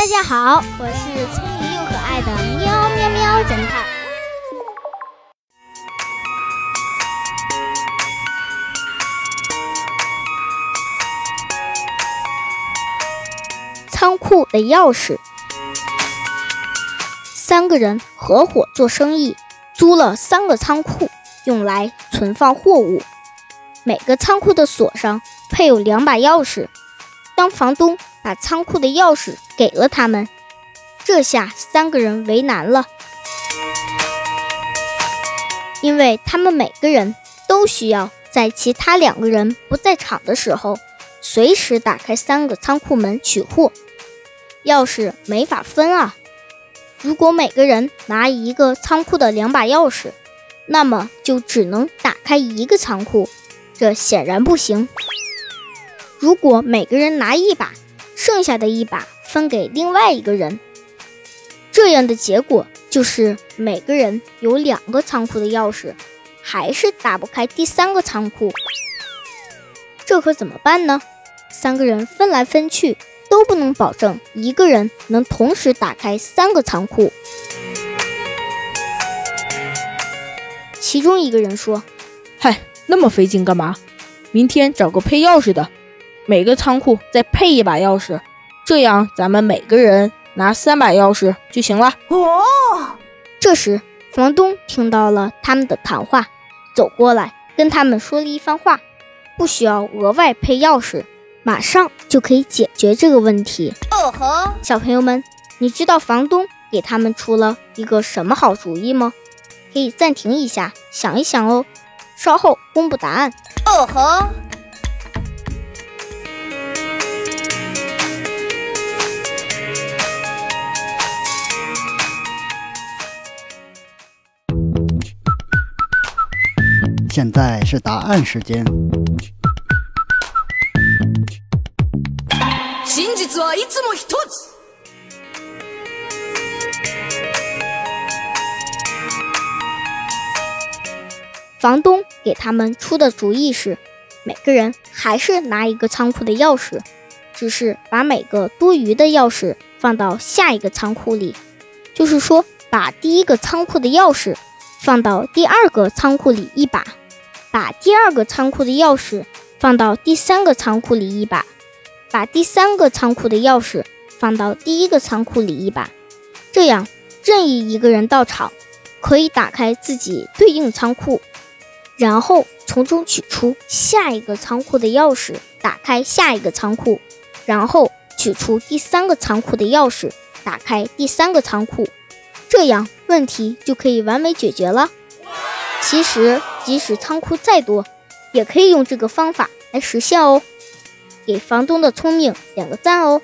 大家好，我是聪明又可爱的喵喵喵侦探。仓库的钥匙，三个人合伙做生意，租了三个仓库，用来存放货物。每个仓库的锁上配有两把钥匙。当房东把仓库的钥匙给了他们，这下三个人为难了，因为他们每个人都需要在其他两个人不在场的时候，随时打开三个仓库门取货。钥匙没法分啊！如果每个人拿一个仓库的两把钥匙，那么就只能打开一个仓库，这显然不行。如果每个人拿一把，剩下的一把分给另外一个人，这样的结果就是每个人有两个仓库的钥匙，还是打不开第三个仓库。这可怎么办呢？三个人分来分去，都不能保证一个人能同时打开三个仓库。其中一个人说：“嗨，那么费劲干嘛？明天找个配钥匙的。”每个仓库再配一把钥匙，这样咱们每个人拿三把钥匙就行了。哦，这时房东听到了他们的谈话，走过来跟他们说了一番话，不需要额外配钥匙，马上就可以解决这个问题。哦吼，小朋友们，你知道房东给他们出了一个什么好主意吗？可以暂停一下，想一想哦，稍后公布答案。哦呵。现在是答案时间。房东给他们出的主意是，每个人还是拿一个仓库的钥匙，只是把每个多余的钥匙放到下一个仓库里，就是说，把第一个仓库的钥匙放到第二个仓库里一把。把第二个仓库的钥匙放到第三个仓库里一把，把第三个仓库的钥匙放到第一个仓库里一把，这样任意一个人到场，可以打开自己对应仓库，然后从中取出下一个仓库的钥匙，打开下一个仓库，然后取出第三个仓库的钥匙，打开第三个仓库，这样问题就可以完美解决了。其实，即使仓库再多，也可以用这个方法来实现哦。给房东的聪明点个赞哦！